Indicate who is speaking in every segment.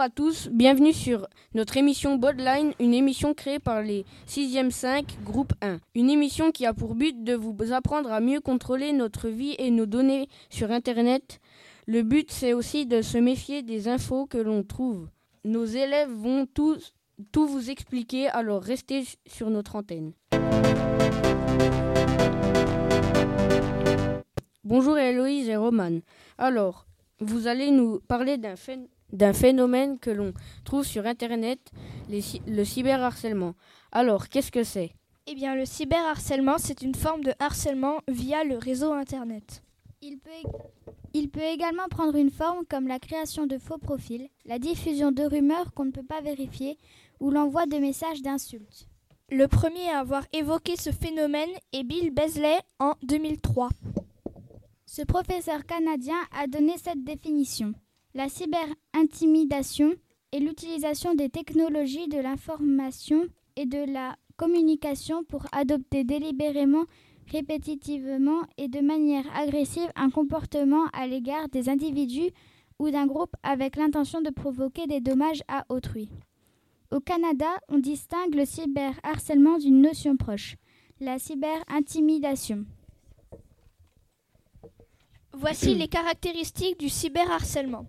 Speaker 1: Bonjour à tous, bienvenue sur notre émission Bodline, une émission créée par les 6e 5 groupe 1. Une émission qui a pour but de vous apprendre à mieux contrôler notre vie et nos données sur Internet. Le but c'est aussi de se méfier des infos que l'on trouve. Nos élèves vont tous, tout vous expliquer, alors restez sur notre antenne. Bonjour Héloïse et Roman. Alors, vous allez nous parler d'un phénomène d'un phénomène que l'on trouve sur Internet, le cyberharcèlement. Alors, qu'est-ce que c'est?
Speaker 2: Eh bien, le cyberharcèlement, c'est une forme de harcèlement via le réseau Internet.
Speaker 3: Il peut, il peut également prendre une forme comme la création de faux profils, la diffusion de rumeurs qu'on ne peut pas vérifier ou l'envoi de messages d'insultes.
Speaker 2: Le premier à avoir évoqué ce phénomène est Bill Beasley en 2003.
Speaker 3: Ce professeur canadien a donné cette définition. La cyberintimidation est l'utilisation des technologies de l'information et de la communication pour adopter délibérément, répétitivement et de manière agressive un comportement à l'égard des individus ou d'un groupe avec l'intention de provoquer des dommages à autrui. Au Canada, on distingue le cyberharcèlement d'une notion proche, la cyberintimidation.
Speaker 2: Voici les caractéristiques du cyberharcèlement.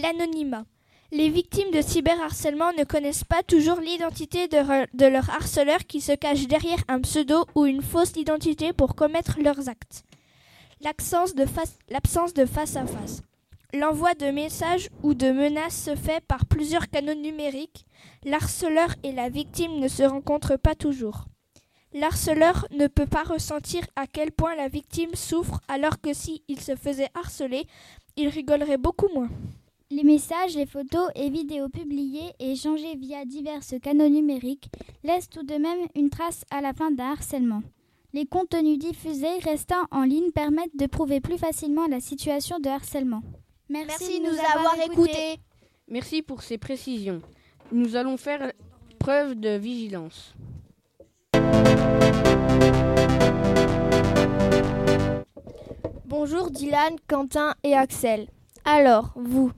Speaker 2: L'anonymat. Les victimes de cyberharcèlement ne connaissent pas toujours l'identité de, leur harceleur qui se cache derrière un pseudo ou une fausse identité pour commettre leurs actes. L'absence de, face à face. L'envoi de messages ou de menaces se fait par plusieurs canaux numériques. L'harceleur et la victime ne se rencontrent pas toujours. L'harceleur ne peut pas ressentir à quel point la victime souffre alors que s'il il se faisait harceler, il rigolerait beaucoup moins.
Speaker 3: Les messages, les photos et vidéos publiés et échangés via divers canaux numériques laissent tout de même une trace à la fin d'un harcèlement. Les contenus diffusés restant en ligne permettent de prouver plus facilement la situation de harcèlement.
Speaker 2: Merci, de nous avoir écoutés.
Speaker 1: Merci pour ces précisions. Nous allons faire preuve de vigilance.
Speaker 2: Bonjour Dylan, Quentin et Axel. Alors, vous,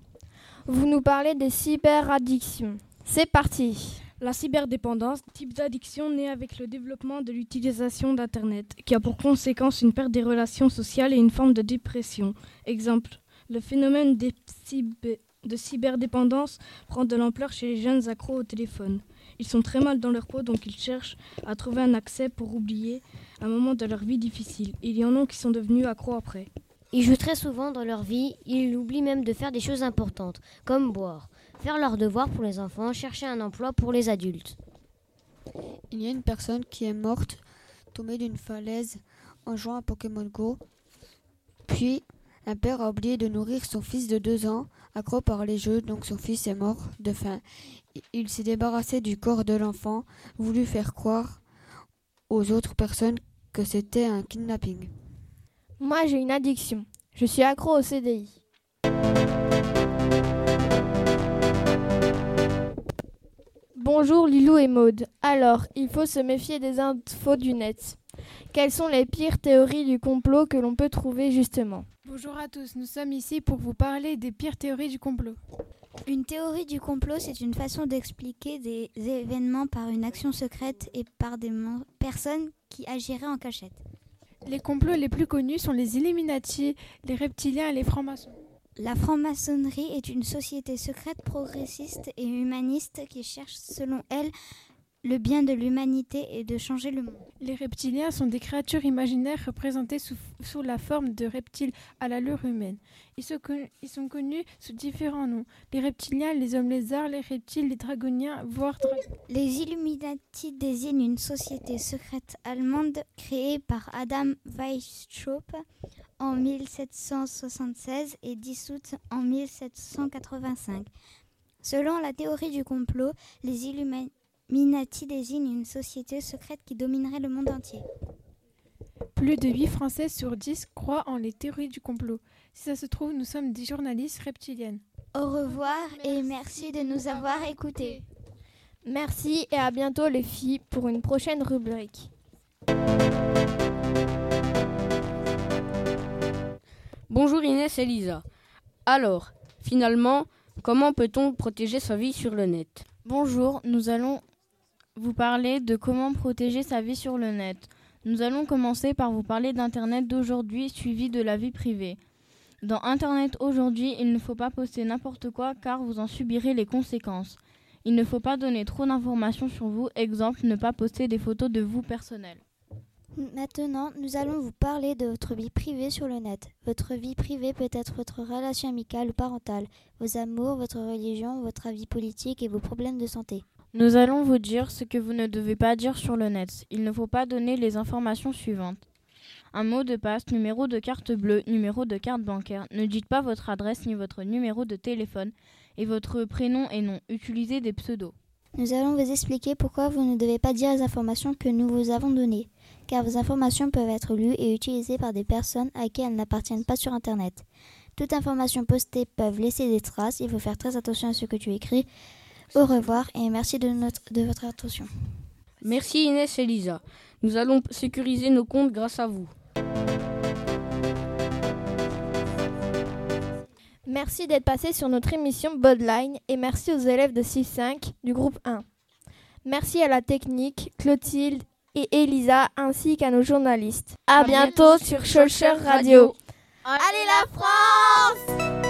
Speaker 2: vous nous parlez des cyberaddictions. C'est parti.
Speaker 4: La cyberdépendance, type d'addiction née avec le développement de l'utilisation d'Internet, qui a pour conséquence une perte des relations sociales et une forme de dépression. Exemple, le phénomène de cyberdépendance prend de l'ampleur chez les jeunes accros au téléphone. Ils sont très mal dans leur peau, donc ils cherchent à trouver un accès pour oublier un moment de leur vie difficile. Il y en a qui sont devenus accros après.
Speaker 5: Ils jouent très souvent dans leur vie, ils oublient même de faire des choses importantes, comme boire, faire leurs devoirs pour les enfants, chercher un emploi pour les adultes.
Speaker 6: Il y a une personne qui est morte, tombée d'une falaise en jouant à Pokémon Go. Puis, un père a oublié de nourrir son fils de deux ans, accro par les jeux, donc son fils est mort de faim. Il s'est débarrassé du corps de l'enfant, voulu faire croire aux autres personnes que c'était un kidnapping.
Speaker 2: Moi, j'ai une addiction. Je suis accro au CDI. Bonjour Lilou et Maude. Alors, il faut se méfier des infos du net. Quelles sont les pires théories du complot que l'on peut trouver justement
Speaker 7: Bonjour à tous, nous sommes ici pour vous parler des pires théories du complot.
Speaker 3: Une théorie du complot, c'est une façon d'expliquer des événements par une action secrète et par des personnes qui agiraient en cachette.
Speaker 7: Les complots les plus connus sont les Illuminati, les reptiliens et les francs-maçons.
Speaker 3: La franc-maçonnerie est une société secrète progressiste et humaniste qui cherche, selon elle, le bien de l'humanité et de changer le monde.
Speaker 7: Les reptiliens sont des créatures imaginaires représentées sous, la forme de reptiles à l'allure humaine. Ils sont, ils sont, connus sous différents noms. Les reptiliens, les hommes lézards, les reptiles, les dragoniens, voire dragons.
Speaker 3: Les Illuminati désignent une société secrète allemande créée par Adam Weishaupt en 1776 et dissoute en 1785. Selon la théorie du complot, les Illuminati Minati désigne une société secrète qui dominerait le monde entier.
Speaker 7: Plus de 8 Français sur 10 croient en les théories du complot. Si ça se trouve, nous sommes des journalistes reptiliennes.
Speaker 3: Au revoir et merci de nous avoir écoutés.
Speaker 2: Merci et à bientôt les filles pour une prochaine rubrique.
Speaker 1: Bonjour Inès et Lisa. Alors, finalement, Comment peut-on protéger sa vie sur le net?
Speaker 4: Bonjour, nous allons vous parler de comment protéger sa vie sur le net. Nous allons commencer par vous parler d'Internet d'aujourd'hui suivi de la vie privée. Dans Internet aujourd'hui, il ne faut pas poster n'importe quoi car vous en subirez les conséquences. Il ne faut pas donner trop d'informations sur vous, exemple ne pas poster des photos de vous personnelles.
Speaker 8: Maintenant, nous allons vous parler de votre vie privée sur le net. Votre vie privée peut être votre relation amicale ou parentale, vos amours, votre religion, votre avis politique et vos problèmes de santé.
Speaker 4: Nous allons vous dire ce que vous ne devez pas dire sur le net. Il ne faut pas donner les informations suivantes. Un mot de passe, numéro de carte bleue, numéro de carte bancaire. Ne dites pas votre adresse ni votre numéro de téléphone et votre prénom et nom. Utilisez des pseudos.
Speaker 8: Nous allons vous expliquer pourquoi vous ne devez pas dire les informations que nous vous avons données, car vos informations peuvent être lues et utilisées par des personnes à qui elles n'appartiennent pas sur Internet. Toute information postée peut laisser des traces, il faut faire très attention à ce que tu écris. Au revoir et merci de, notre, de votre attention.
Speaker 1: Merci Inès et Lisa. Nous allons sécuriser nos comptes grâce à vous.
Speaker 2: Merci d'être passé sur notre émission Bodline et merci aux élèves de 6-5 du groupe 1. Merci à la technique, Clotilde et Elisa ainsi qu'à nos journalistes. À, bientôt, sur Schulcher Radio.
Speaker 9: Allez la France